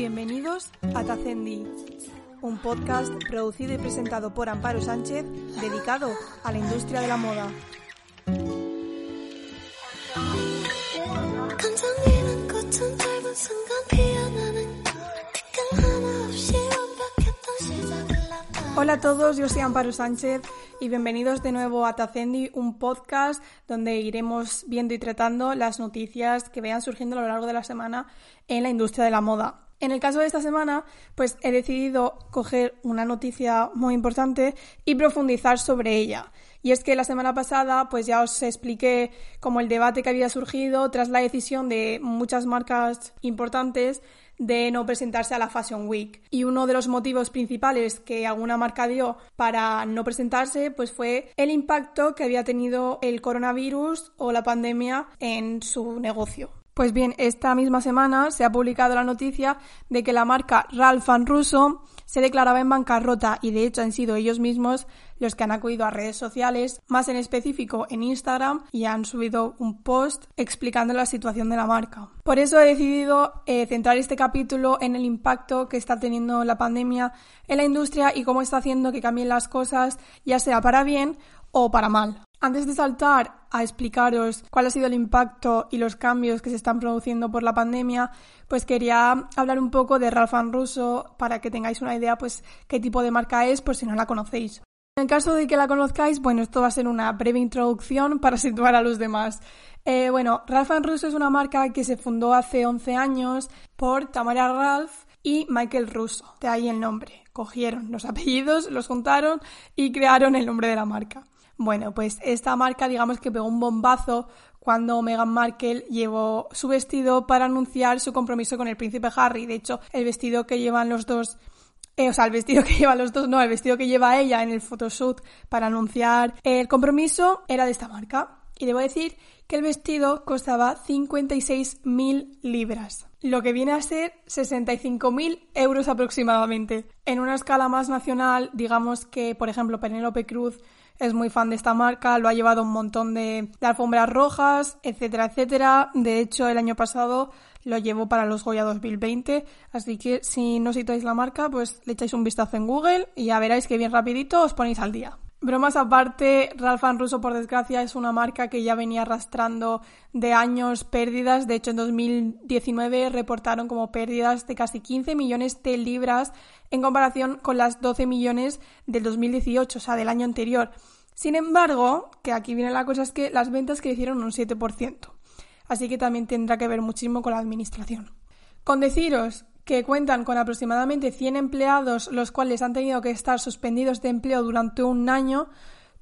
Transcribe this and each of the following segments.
Bienvenidos a Tacendi, un podcast producido y presentado por Amparo Sánchez dedicado a la industria de la moda. Hola a todos, yo soy Amparo Sánchez y bienvenidos de nuevo a Tacendi, un podcast donde iremos viendo y tratando las noticias que vean surgiendo a lo largo de la semana en la industria de la moda. En el caso de esta semana, pues he decidido coger una noticia muy importante y profundizar sobre ella. Y es que la semana pasada, pues ya os expliqué como el debate que había surgido tras la decisión de muchas marcas importantes de no presentarse a la Fashion Week. Y uno de los motivos principales que alguna marca dio para no presentarse, pues fue el impacto que había tenido el coronavirus o la pandemia en su negocio. Pues bien, esta misma semana se ha publicado la noticia de que la marca Ralph Russo se declaraba en bancarrota y de hecho han sido ellos mismos los que han acudido a redes sociales, más en específico en Instagram, y han subido un post explicando la situación de la marca. Por eso he decidido eh, centrar este capítulo en el impacto que está teniendo la pandemia en la industria y cómo está haciendo que cambien las cosas, ya sea para bien o para mal. Antes de saltar a explicaros cuál ha sido el impacto y los cambios que se están produciendo por la pandemia, pues quería hablar un poco de Ralph Russo para que tengáis una idea pues qué tipo de marca es por si no la conocéis. En el caso de que la conozcáis, bueno, esto va a ser una breve introducción para situar a los demás. Eh, bueno, Ralph Russo es una marca que se fundó hace 11 años por Tamara Ralph y Michael Russo, de ahí el nombre. Cogieron los apellidos, los juntaron y crearon el nombre de la marca. Bueno, pues esta marca digamos que pegó un bombazo cuando Meghan Markle llevó su vestido para anunciar su compromiso con el príncipe Harry. De hecho, el vestido que llevan los dos eh, o sea, el vestido que llevan los dos, no, el vestido que lleva ella en el photoshoot para anunciar el compromiso era de esta marca. Y debo decir que el vestido costaba 56.000 libras, lo que viene a ser 65.000 euros aproximadamente. En una escala más nacional, digamos que, por ejemplo, Penélope Cruz es muy fan de esta marca, lo ha llevado un montón de, alfombras rojas, etcétera, etcétera. De hecho, el año pasado lo llevó para los Goya 2020, así que si no citáis la marca, pues le echáis un vistazo en Google y ya veréis que bien rapidito os ponéis al día. Bromas aparte, Ralph Russo, por desgracia, es una marca que ya venía arrastrando de años pérdidas. De hecho, en 2019 reportaron como pérdidas de casi 15 millones de libras en comparación con las 12 millones del 2018, o sea, del año anterior. Sin embargo, que aquí viene la cosa, es que las ventas crecieron un 7%. Así que también tendrá que ver muchísimo con la administración. Con deciros que cuentan con aproximadamente 100 empleados, los cuales han tenido que estar suspendidos de empleo durante un año,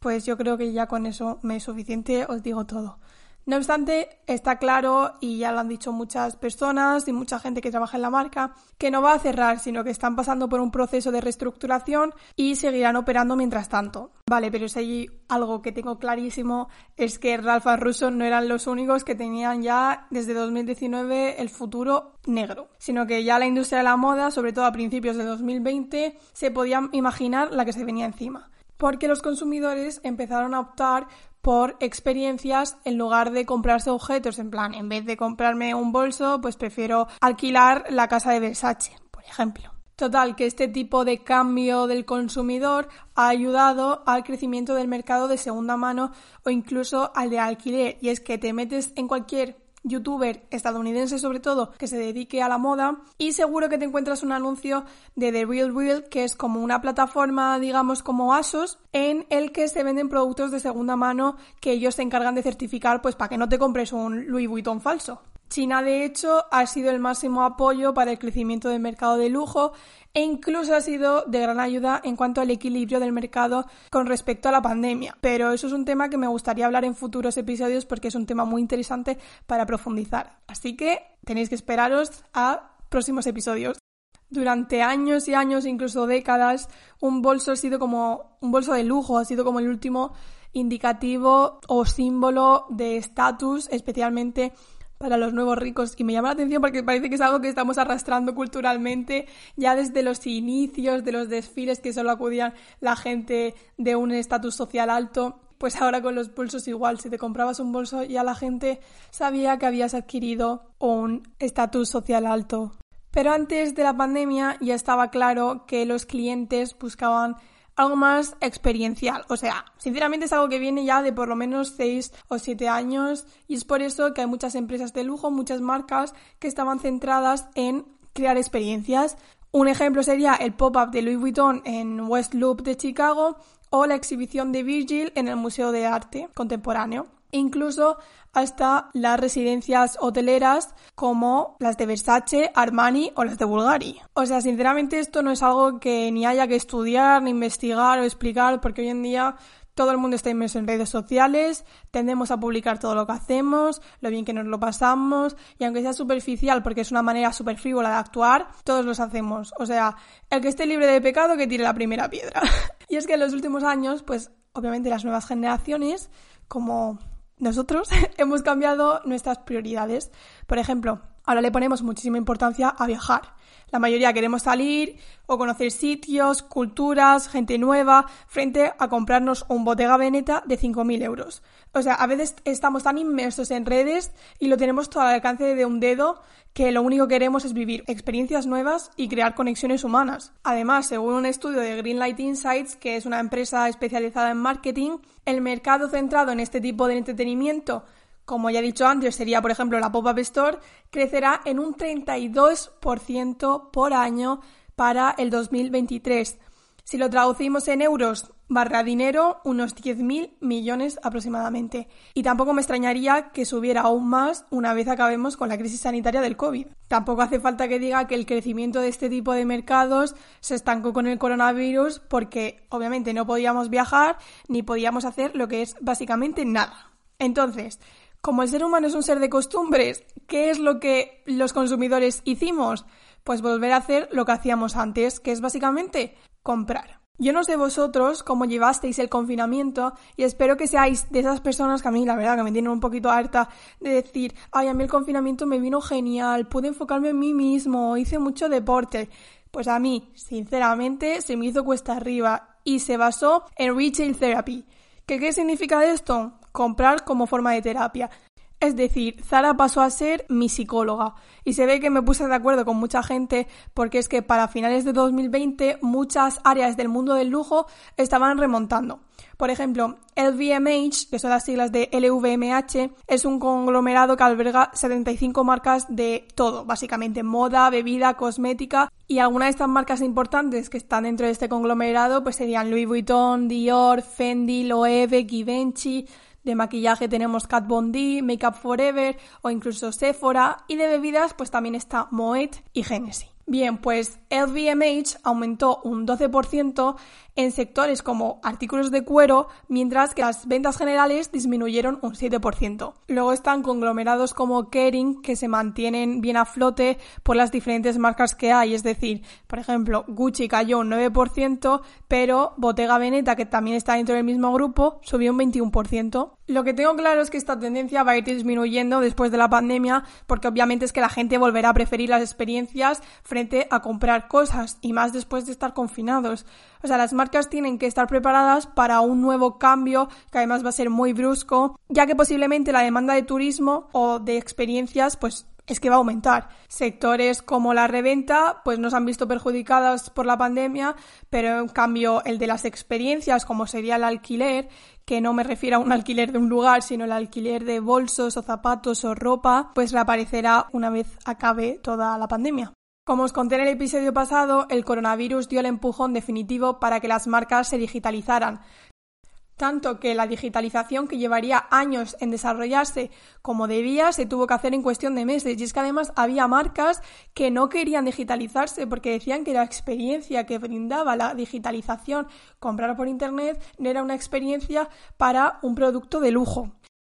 pues yo creo que ya con eso me es suficiente, os digo todo. No obstante, está claro, y ya lo han dicho muchas personas y mucha gente que trabaja en la marca, que no va a cerrar, sino que están pasando por un proceso de reestructuración y seguirán operando mientras tanto. Vale, pero si hay algo que tengo clarísimo es que Ralph Russo no eran los únicos que tenían ya desde 2019 el futuro negro, sino que ya la industria de la moda, sobre todo a principios de 2020, se podía imaginar la que se venía encima porque los consumidores empezaron a optar por experiencias en lugar de comprarse objetos, en plan, en vez de comprarme un bolso, pues prefiero alquilar la casa de Versace, por ejemplo. Total, que este tipo de cambio del consumidor ha ayudado al crecimiento del mercado de segunda mano o incluso al de alquiler. Y es que te metes en cualquier youtuber estadounidense sobre todo que se dedique a la moda y seguro que te encuentras un anuncio de The Real Real que es como una plataforma digamos como ASOS en el que se venden productos de segunda mano que ellos se encargan de certificar pues para que no te compres un Louis Vuitton falso. China, de hecho, ha sido el máximo apoyo para el crecimiento del mercado de lujo e incluso ha sido de gran ayuda en cuanto al equilibrio del mercado con respecto a la pandemia. Pero eso es un tema que me gustaría hablar en futuros episodios porque es un tema muy interesante para profundizar. Así que tenéis que esperaros a próximos episodios. Durante años y años, incluso décadas, un bolso ha sido como un bolso de lujo, ha sido como el último indicativo o símbolo de estatus, especialmente para los nuevos ricos y me llama la atención porque parece que es algo que estamos arrastrando culturalmente ya desde los inicios de los desfiles que solo acudían la gente de un estatus social alto. Pues ahora con los bolsos igual, si te comprabas un bolso ya la gente sabía que habías adquirido un estatus social alto. Pero antes de la pandemia ya estaba claro que los clientes buscaban algo más experiencial. O sea, sinceramente es algo que viene ya de por lo menos 6 o 7 años y es por eso que hay muchas empresas de lujo, muchas marcas que estaban centradas en crear experiencias. Un ejemplo sería el pop-up de Louis Vuitton en West Loop de Chicago o la exhibición de Virgil en el Museo de Arte Contemporáneo. Incluso hasta las residencias hoteleras como las de Versace, Armani o las de Bulgari. O sea, sinceramente esto no es algo que ni haya que estudiar, ni investigar o explicar, porque hoy en día todo el mundo está inmerso en redes sociales, tendemos a publicar todo lo que hacemos, lo bien que nos lo pasamos, y aunque sea superficial, porque es una manera súper frívola de actuar, todos los hacemos. O sea, el que esté libre de pecado, que tire la primera piedra. y es que en los últimos años, pues obviamente las nuevas generaciones, como nosotros hemos cambiado nuestras prioridades. Por ejemplo, ahora le ponemos muchísima importancia a viajar. La mayoría queremos salir o conocer sitios, culturas, gente nueva, frente a comprarnos un Bottega Veneta de 5.000 euros. O sea, a veces estamos tan inmersos en redes y lo tenemos todo al alcance de un dedo que lo único que queremos es vivir experiencias nuevas y crear conexiones humanas. Además, según un estudio de Greenlight Insights, que es una empresa especializada en marketing, el mercado centrado en este tipo de entretenimiento como ya he dicho antes, sería por ejemplo la Pop-Up Store, crecerá en un 32% por año para el 2023. Si lo traducimos en euros barra dinero, unos 10.000 millones aproximadamente. Y tampoco me extrañaría que subiera aún más una vez acabemos con la crisis sanitaria del COVID. Tampoco hace falta que diga que el crecimiento de este tipo de mercados se estancó con el coronavirus porque obviamente no podíamos viajar ni podíamos hacer lo que es básicamente nada. Entonces, como el ser humano es un ser de costumbres, ¿qué es lo que los consumidores hicimos? Pues volver a hacer lo que hacíamos antes, que es básicamente comprar. Yo no sé vosotros cómo llevasteis el confinamiento y espero que seáis de esas personas que a mí la verdad que me tienen un poquito harta de decir, ay, a mí el confinamiento me vino genial, pude enfocarme en mí mismo, hice mucho deporte. Pues a mí, sinceramente, se me hizo cuesta arriba y se basó en retail therapy. ¿Qué, qué significa esto? Comprar como forma de terapia. Es decir, Zara pasó a ser mi psicóloga y se ve que me puse de acuerdo con mucha gente porque es que para finales de 2020 muchas áreas del mundo del lujo estaban remontando. Por ejemplo, LVMH, que son las siglas de LVMH, es un conglomerado que alberga 75 marcas de todo, básicamente moda, bebida, cosmética y algunas de estas marcas importantes que están dentro de este conglomerado pues serían Louis Vuitton, Dior, Fendi, Loewe, Givenchy, de maquillaje tenemos Kat Von D, Makeup Forever o incluso Sephora y de bebidas pues también está Moet y Genesis. Bien, pues LVMH aumentó un 12% en sectores como artículos de cuero, mientras que las ventas generales disminuyeron un 7%. Luego están conglomerados como Kering, que se mantienen bien a flote por las diferentes marcas que hay, es decir, por ejemplo, Gucci cayó un 9%, pero Bottega Veneta, que también está dentro del mismo grupo, subió un 21%. Lo que tengo claro es que esta tendencia va a ir disminuyendo después de la pandemia, porque obviamente es que la gente volverá a preferir las experiencias frente a comprar cosas, y más después de estar confinados. O sea, las marcas tienen que estar preparadas para un nuevo cambio que además va a ser muy brusco, ya que posiblemente la demanda de turismo o de experiencias pues es que va a aumentar. Sectores como la reventa, pues nos han visto perjudicadas por la pandemia, pero en cambio el de las experiencias, como sería el alquiler, que no me refiero a un alquiler de un lugar, sino el alquiler de bolsos o zapatos o ropa, pues reaparecerá una vez acabe toda la pandemia. Como os conté en el episodio pasado, el coronavirus dio el empujón definitivo para que las marcas se digitalizaran, tanto que la digitalización que llevaría años en desarrollarse como debía se tuvo que hacer en cuestión de meses. Y es que además había marcas que no querían digitalizarse porque decían que la experiencia que brindaba la digitalización, comprar por Internet, no era una experiencia para un producto de lujo.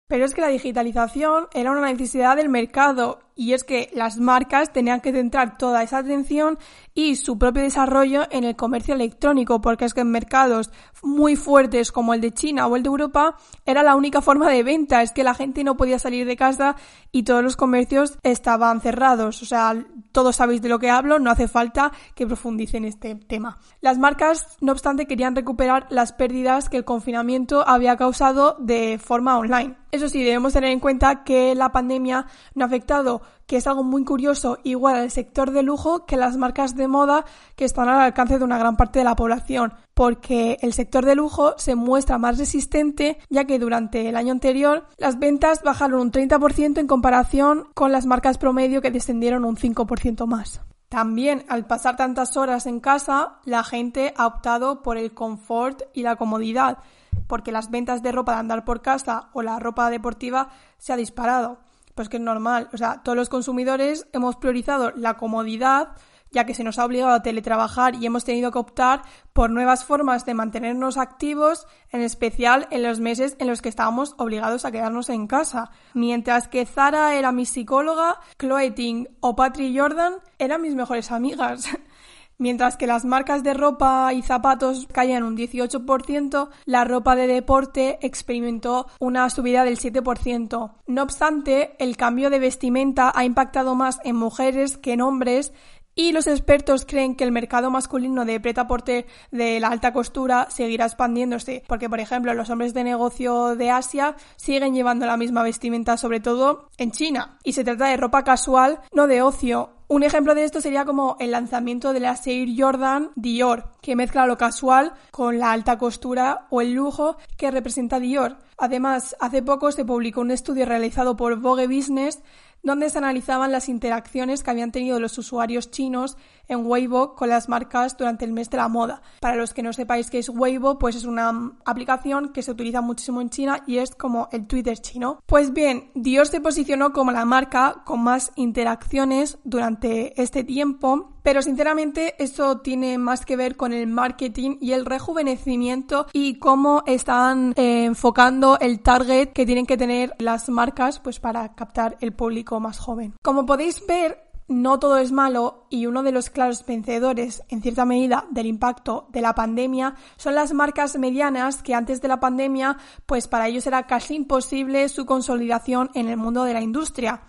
Pero es que la digitalización era una necesidad del mercado y es que las marcas tenían que centrar toda esa atención y su propio desarrollo en el comercio electrónico, porque es que en mercados muy fuertes como el de China o el de Europa era la única forma de venta, es que la gente no podía salir de casa y todos los comercios estaban cerrados, o sea, todos sabéis de lo que hablo, no hace falta que profundice en este tema. Las marcas, no obstante, querían recuperar las pérdidas que el confinamiento había causado de forma online. Eso sí, debemos tener en cuenta que la pandemia no ha afectado que es algo muy curioso, igual al sector de lujo que las marcas de moda que están al alcance de una gran parte de la población, porque el sector de lujo se muestra más resistente ya que durante el año anterior las ventas bajaron un 30% en comparación con las marcas promedio que descendieron un 5% más. También, al pasar tantas horas en casa, la gente ha optado por el confort y la comodidad, porque las ventas de ropa de andar por casa o la ropa deportiva se ha disparado. Pues que es normal, o sea, todos los consumidores hemos priorizado la comodidad ya que se nos ha obligado a teletrabajar y hemos tenido que optar por nuevas formas de mantenernos activos, en especial en los meses en los que estábamos obligados a quedarnos en casa. Mientras que Zara era mi psicóloga, Chloe Ting o Patri Jordan eran mis mejores amigas. Mientras que las marcas de ropa y zapatos caían un 18%, la ropa de deporte experimentó una subida del 7%. No obstante, el cambio de vestimenta ha impactado más en mujeres que en hombres y los expertos creen que el mercado masculino de preta-porter de la alta costura seguirá expandiéndose, porque por ejemplo los hombres de negocio de Asia siguen llevando la misma vestimenta, sobre todo en China. Y se trata de ropa casual, no de ocio. Un ejemplo de esto sería como el lanzamiento de la Air Jordan Dior, que mezcla lo casual con la alta costura o el lujo que representa Dior. Además, hace poco se publicó un estudio realizado por Vogue Business donde se analizaban las interacciones que habían tenido los usuarios chinos en Weibo con las marcas durante el mes de la moda. Para los que no sepáis qué es Weibo, pues es una aplicación que se utiliza muchísimo en China y es como el Twitter chino. Pues bien, Dior se posicionó como la marca con más interacciones durante este tiempo pero sinceramente eso tiene más que ver con el marketing y el rejuvenecimiento y cómo están eh, enfocando el target que tienen que tener las marcas pues para captar el público más joven. Como podéis ver, no todo es malo y uno de los claros vencedores, en cierta medida, del impacto de la pandemia son las marcas medianas que antes de la pandemia, pues para ellos era casi imposible su consolidación en el mundo de la industria.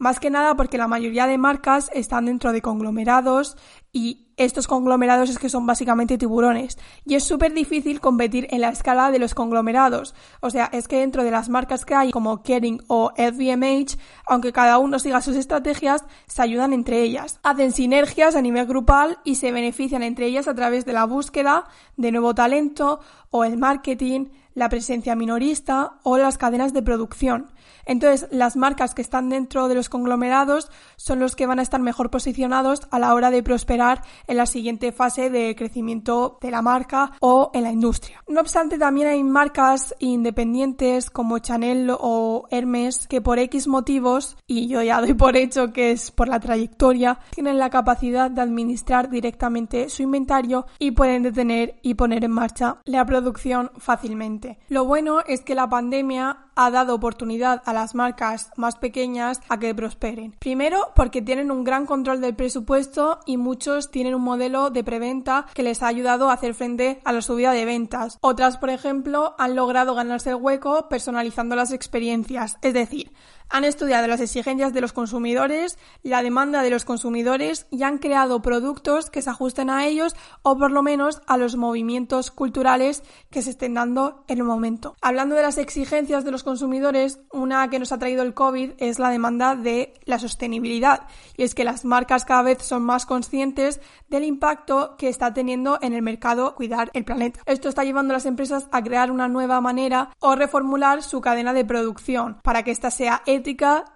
Más que nada porque la mayoría de marcas están dentro de conglomerados y estos conglomerados es que son básicamente tiburones. Y es súper difícil competir en la escala de los conglomerados. O sea, es que dentro de las marcas que hay como Kering o LVMH, aunque cada uno siga sus estrategias, se ayudan entre ellas. Hacen sinergias a nivel grupal y se benefician entre ellas a través de la búsqueda de nuevo talento o el marketing, la presencia minorista o las cadenas de producción. Entonces, las marcas que están dentro de los conglomerados son los que van a estar mejor posicionados a la hora de prosperar en la siguiente fase de crecimiento de la marca o en la industria. No obstante, también hay marcas independientes como Chanel o Hermes que por X motivos, y yo ya doy por hecho que es por la trayectoria, tienen la capacidad de administrar directamente su inventario y pueden detener y poner en marcha la producción fácilmente. Lo bueno es que la pandemia ha dado oportunidad a las marcas más pequeñas a que prosperen. Primero, porque tienen un gran control del presupuesto y muchos tienen un modelo de preventa que les ha ayudado a hacer frente a la subida de ventas. Otras, por ejemplo, han logrado ganarse el hueco personalizando las experiencias, es decir, han estudiado las exigencias de los consumidores, la demanda de los consumidores y han creado productos que se ajusten a ellos o por lo menos a los movimientos culturales que se estén dando en el momento. Hablando de las exigencias de los consumidores, una que nos ha traído el COVID es la demanda de la sostenibilidad y es que las marcas cada vez son más conscientes del impacto que está teniendo en el mercado cuidar el planeta. Esto está llevando a las empresas a crear una nueva manera o reformular su cadena de producción para que ésta sea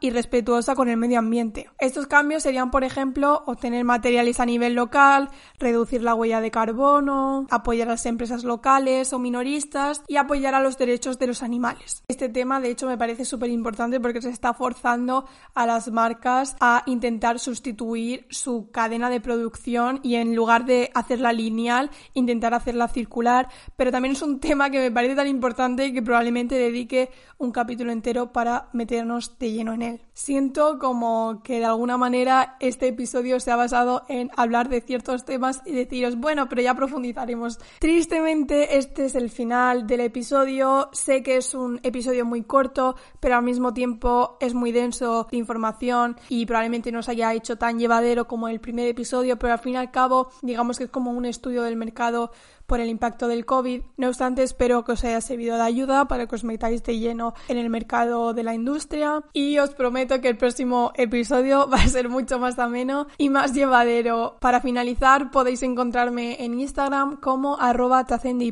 y respetuosa con el medio ambiente. Estos cambios serían, por ejemplo, obtener materiales a nivel local, reducir la huella de carbono, apoyar a las empresas locales o minoristas y apoyar a los derechos de los animales. Este tema, de hecho, me parece súper importante porque se está forzando a las marcas a intentar sustituir su cadena de producción y en lugar de hacerla lineal, intentar hacerla circular. Pero también es un tema que me parece tan importante que probablemente dedique un capítulo entero para meternos de lleno en él. Siento como que de alguna manera este episodio se ha basado en hablar de ciertos temas y deciros, bueno, pero ya profundizaremos. Tristemente, este es el final del episodio. Sé que es un episodio muy corto, pero al mismo tiempo es muy denso de información y probablemente no se haya hecho tan llevadero como el primer episodio, pero al fin y al cabo, digamos que es como un estudio del mercado por el impacto del COVID. No obstante, espero que os haya servido de ayuda para que os metáis de lleno en el mercado de la industria y os prometo que el próximo episodio va a ser mucho más ameno y más llevadero. Para finalizar, podéis encontrarme en Instagram como arroba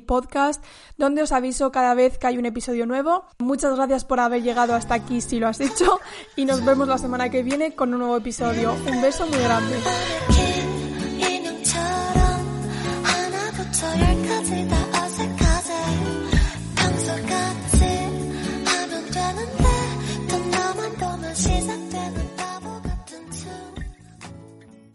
Podcast, donde os aviso cada vez que hay un episodio nuevo. Muchas gracias por haber llegado hasta aquí si lo has hecho y nos vemos la semana que viene con un nuevo episodio. Un beso muy grande.